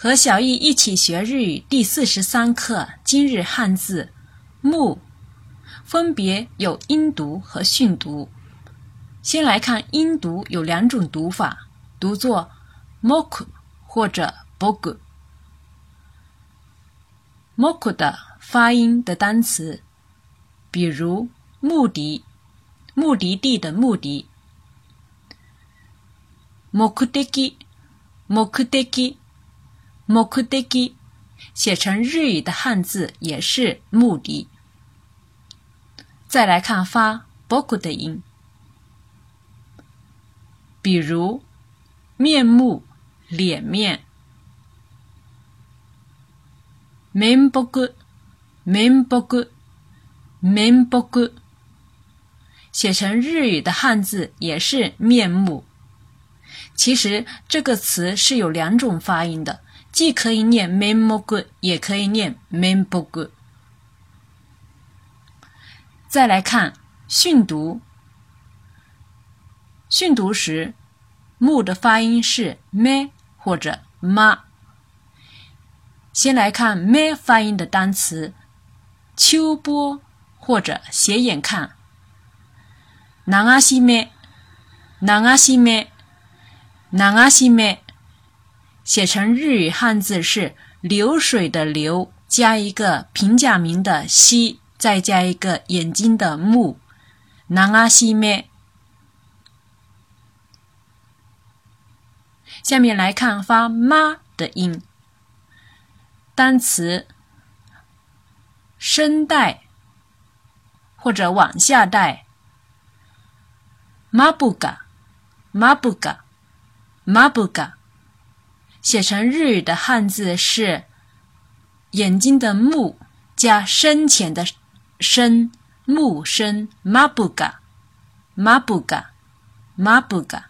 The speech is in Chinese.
和小易一起学日语第四十三课今日汉字“木”，分别有音读和训读。先来看音读，有两种读法，读作 “moku” 或者 “bogu”。“moku” 的发音的单词，比如“目的”，目的地的“目的”。目的目的 mok deki，写成日语的汉字也是目的。再来看发 b o k 的音，比如面目、脸面。面目、面目、面目，写成日语的汉字也是面目。其实这个词是有两种发音的。既可以念 “memog”，也可以念 “membog”。再来看训读，训读时“木”的发音是 “me” 或者 “ma”。先来看 “me” 发音的单词：秋波或者斜眼看。南阿西咩，南阿西咩，南阿西咩。写成日语汉字是“流水”的“流”加一个平假名的“西”，再加一个眼睛的“目”。南阿西咩。下面来看发“妈”的音，单词声带或者往下带。马布嘎，马布嘎，马布嘎。写成日语的汉字是眼睛的“目”加深浅的“深”，目深 mabuga，mabuga，mabuga。